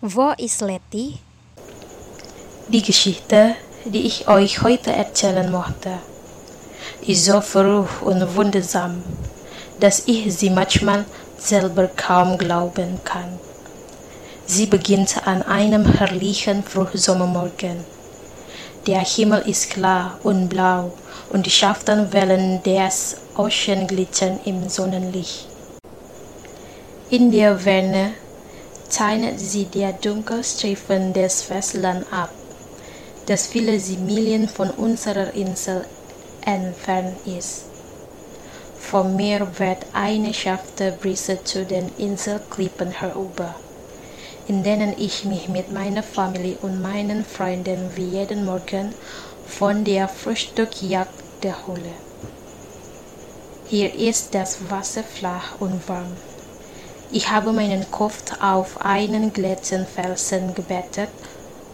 Wo ist Letty? Die Geschichte, die ich euch heute erzählen möchte, ist so verrückt und wundersam, dass ich sie manchmal selber kaum glauben kann. Sie beginnt an einem herrlichen Frühsommermorgen. Der Himmel ist klar und blau und die scharfen Wellen des Ozeans glitzern im Sonnenlicht. In der Ferne zeichnet sie der Dunkelstreifen des Festlands ab, das viele Meilen von unserer Insel entfernt ist. Vom Meer weht eine scharfe Brise zu den Inselklippen herüber, in denen ich mich mit meiner Familie und meinen Freunden wie jeden Morgen von der Frühstückjagd erhole. Hier ist das Wasser flach und warm. Ich habe meinen Kopf auf einen glatten Felsen gebettet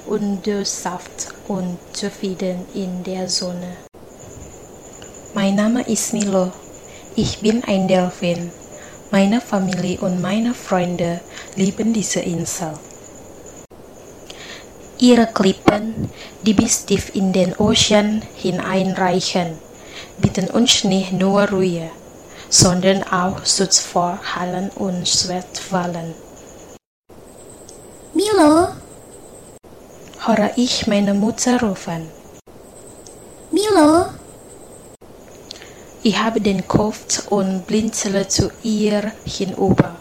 und durchsaft und zufrieden in der Sonne. Mein Name ist Milo. Ich bin ein Delfin. Meine Familie und meine Freunde lieben diese Insel. Ihre Klippen, die bis tief in den Ozean hineinreichen, bieten uns nicht nur Ruhe, sondern auch Schutz vor Hallen und Schwertwallen. Milo, Höre ich meine Mutter rufen. Milo, Ich habe den Kopf und blinzele zu ihr hinüber.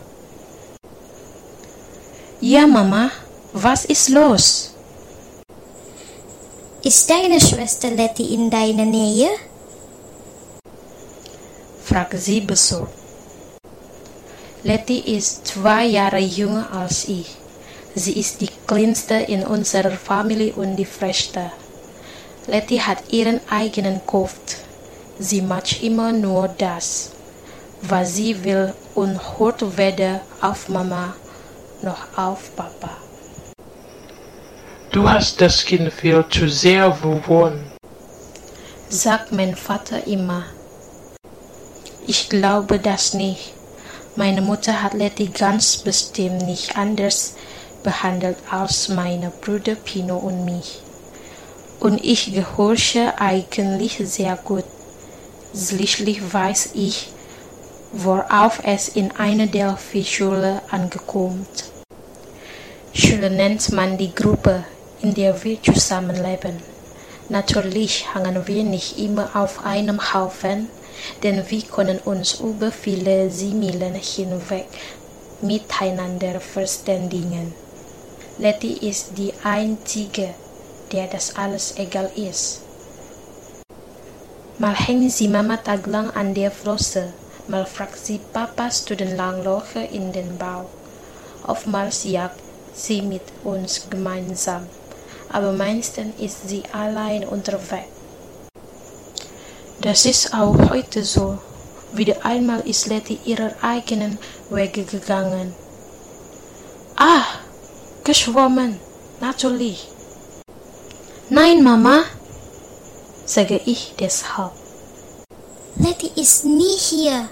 Ja, Mama, was ist los? ist deine Schwester Letty in deiner Nähe? Fragt sie besorgt. Letty ist zwei Jahre jünger als ich. Sie ist die kleinste in unserer Familie und die frechste. Letty hat ihren eigenen Kopf. Sie macht immer nur das, was sie will und hört weder auf Mama noch auf Papa. Du hast das Kind viel zu sehr verworren. sagt mein Vater immer. Ich glaube das nicht. Meine Mutter hat Letty ganz bestimmt nicht anders behandelt als meine Brüder Pino und mich. Und ich gehorche eigentlich sehr gut. Schließlich weiß ich, worauf es in einer Delphi-Schule angekommt. Schule nennt man die Gruppe, in der wir zusammenleben. Natürlich hangen wir nicht immer auf einem Haufen, denn wir können uns über viele Similen hinweg miteinander verständigen. Letty ist die einzige, der das alles egal ist. Mal hängt sie Mama taglang an der Flosse, mal fragt sie Papa stundenlang in den Bau. Oftmals jagt sie mit uns gemeinsam, aber meistens ist sie allein unterwegs. Das ist auch heute so. Wieder einmal ist Letty ihrer eigenen Wege gegangen. Ah, geschwommen, natürlich. Nein, Mama, sage ich deshalb. Letty ist nie hier.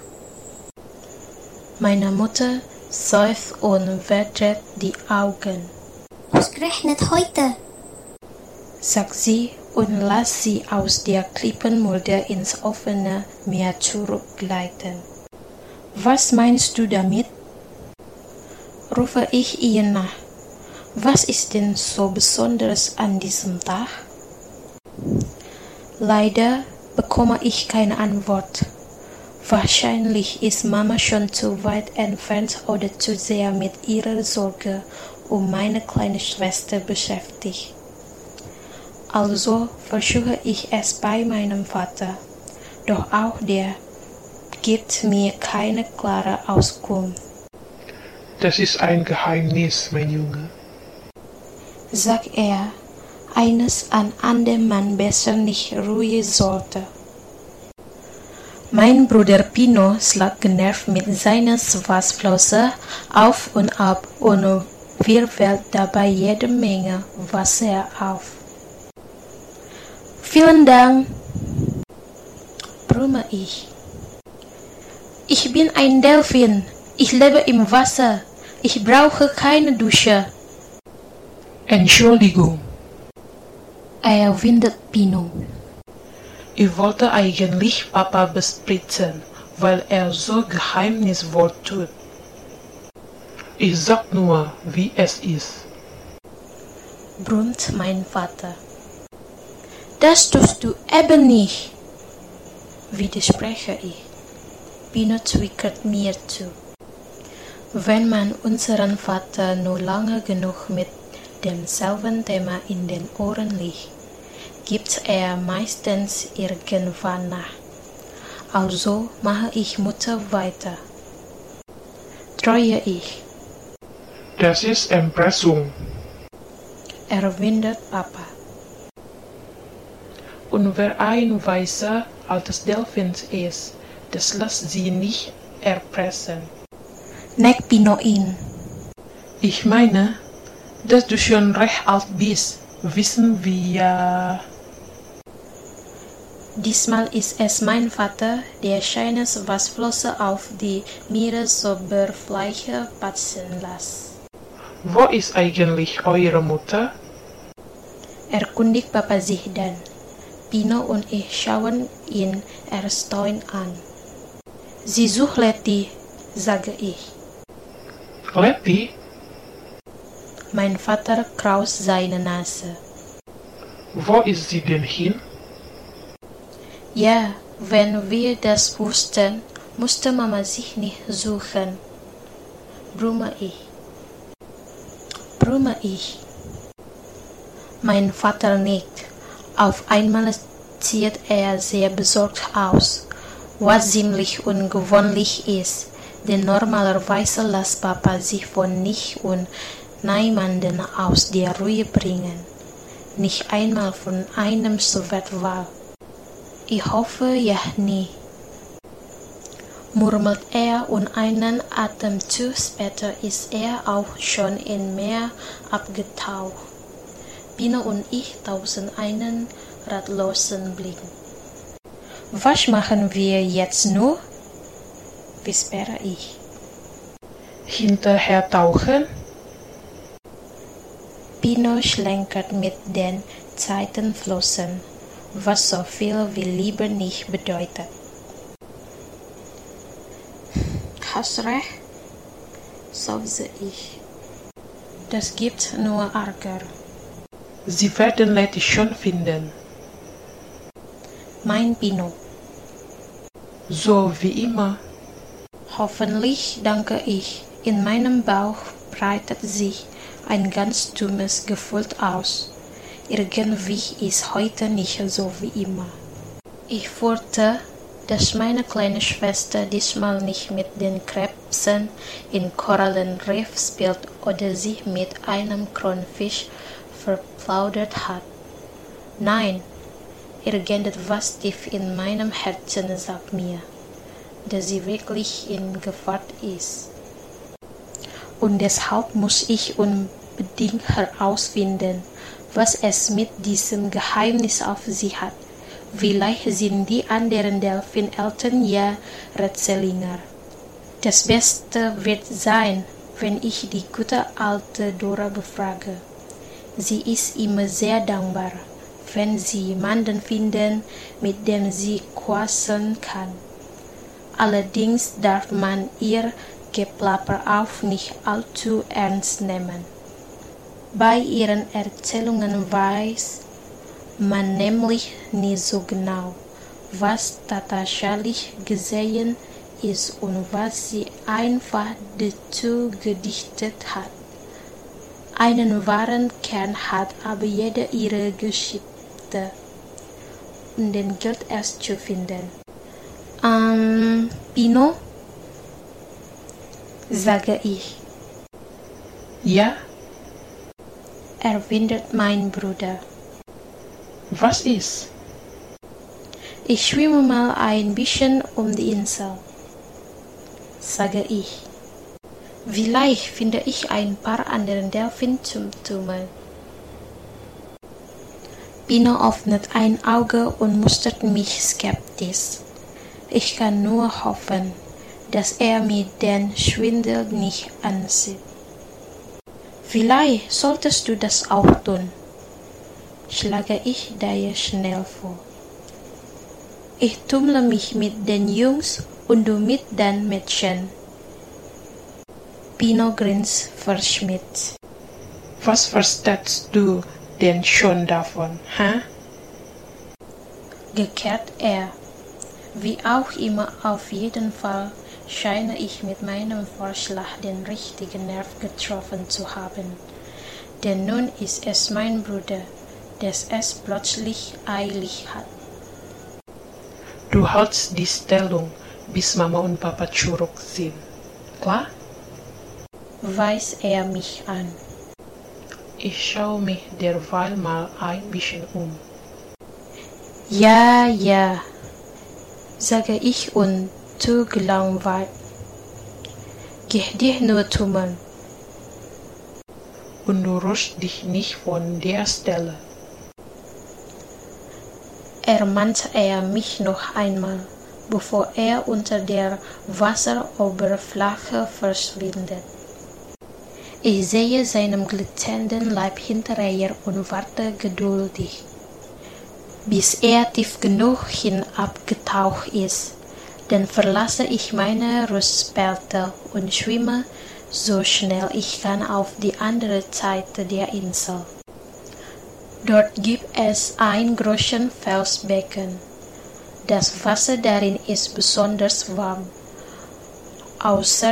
Meine Mutter seufzt und verdreht die Augen, Ausgerechnet heute. sagt sie und lässt sie aus der Klippenmulde ins offene Meer zurückgleiten. Was meinst du damit? rufe ich ihr nach. Was ist denn so besonders an diesem Tag? Leider bekomme ich keine Antwort. Wahrscheinlich ist Mama schon zu weit entfernt oder zu sehr mit ihrer Sorge um meine kleine Schwester beschäftigt. Also versuche ich es bei meinem Vater, doch auch der gibt mir keine klare Auskunft. Das ist ein Geheimnis, mein Junge. sagt er, eines an anderem man besser nicht ruhen sollte. Mein Bruder Pino schlägt genervt mit seiner Schwarzflosse auf und ab und wirbelt dabei jede Menge Wasser auf. Vielen Dank, brumme ich. Ich bin ein Delfin. Ich lebe im Wasser. Ich brauche keine Dusche. Entschuldigung, Er windet Pino. ich wollte eigentlich Papa bespritzen, weil er so geheimnisvoll tut. Ich sag nur, wie es ist. brummt mein Vater. Das tust du eben nicht, widerspreche ich. Pino zwickert mir zu. Wenn man unseren Vater nur lange genug mit demselben Thema in den Ohren liegt, gibt er meistens irgendwann nach. Also mache ich Mutter weiter. Treue ich, Das ist Erpressung. erwidert Papa. Und wer ein weißer altes Delfin ist, das lässt sie nicht erpressen. Nek Pino in. Ich meine, dass du schon recht alt bist, wissen wir ja. Diesmal ist es mein Vater, der scheines Wasserflosse auf die Meeresoberfläche patzen lässt. Wo ist eigentlich eure Mutter? Erkundigt Papa sich dann. Pino und ich schauen ihn erstaunt an. Sie sucht Letty, sage ich. Letty? Mein Vater kraust seine Nase. Wo ist sie denn hin? Ja, wenn wir das wussten, musste Mama sich nicht suchen. Brumme ich. Brumme ich. Mein Vater nickt. Auf einmal sieht er sehr besorgt aus, was ziemlich ungewöhnlich ist, denn normalerweise lässt Papa sich von nicht und niemanden aus der Ruhe bringen, nicht einmal von einem Sowjetwahl. Ich hoffe ja nie, murmelt er und einen Atemzug später ist er auch schon im Meer abgetaucht. Pino und ich tauschen einen ratlosen Blick. Was machen wir jetzt nur? wispere ich. Hinterher tauchen? Pino schlenkert mit den Zeitenflossen, was so viel wie Liebe nicht bedeutet. Hast recht, seufze ich. Das gibt nur Ärger. Sie werden Letty schon finden. Mein Pino. So wie immer. Hoffentlich, danke ich. In meinem Bauch breitet sich ein ganz dummes Gefühl aus. Irgendwie ist heute nicht so wie immer. Ich fürchte, dass meine kleine Schwester diesmal nicht mit den Krebsen in Korallenriff spielt oder sich mit einem Kronfisch verplaudert hat. Nein, irgendetwas tief in meinem Herzen sagt mir, dass sie wirklich in Gefahr ist. Und deshalb muss ich unbedingt herausfinden, was es mit diesem Geheimnis auf sich hat. Vielleicht sind die anderen Delfineltern ja Rätselinger. Das Beste wird sein, wenn ich die gute alte Dora befrage. Sie ist immer sehr dankbar, wenn sie jemanden finden, mit dem sie quasseln kann. Allerdings darf man ihr Geplapper auch nicht allzu ernst nehmen. Bei ihren Erzählungen weiß man nämlich nie so genau, was tatsächlich gesehen ist und was sie einfach dazu gedichtet hat. Einen wahren Kern hat aber jede ihrer Geschichte und den gilt es zu finden. Ähm, Pino? sage ich, Ja? erwidert mein Bruder. Was ist? Ich schwimme mal ein bisschen um die Insel, sage ich. Vielleicht finde ich ein paar andere Delfin zum Tummeln. Pino öffnet ein Auge und mustert mich skeptisch. Ich kann nur hoffen, dass er mir den Schwindel nicht ansieht. Vielleicht solltest du das auch tun, schlage ich daher schnell vor. Ich tummle mich mit den Jungs und du mit den Mädchen. Pino grinst verschmiert. Was verstehst du denn schon davon, hä? Gekehrt er. Wie auch immer, auf jeden Fall scheine ich mit meinem Vorschlag den richtigen Nerv getroffen zu haben. Denn nun ist es mein Bruder, der es plötzlich eilig hat. Du hältst die Stellung, bis Mama und Papa zurück sind. Klar? Weist er mich an. Ich schaue mich derweil mal ein bisschen um. Ja, ja, sage ich und tu gelangweilt. Geh dich nur tummeln. Und du rührst dich nicht von der Stelle. ermahnte er mich noch einmal, bevor er unter der Wasseroberfläche verschwindet. Ich sehe seinem glitzernden Leib hinterher und warte geduldig, bis er tief genug hinabgetaucht ist. Dann verlasse ich meine Rüstspalte und schwimme so schnell ich kann auf die andere Seite der Insel. Dort gibt es ein großes Felsbecken. Das Wasser darin ist besonders warm. Außer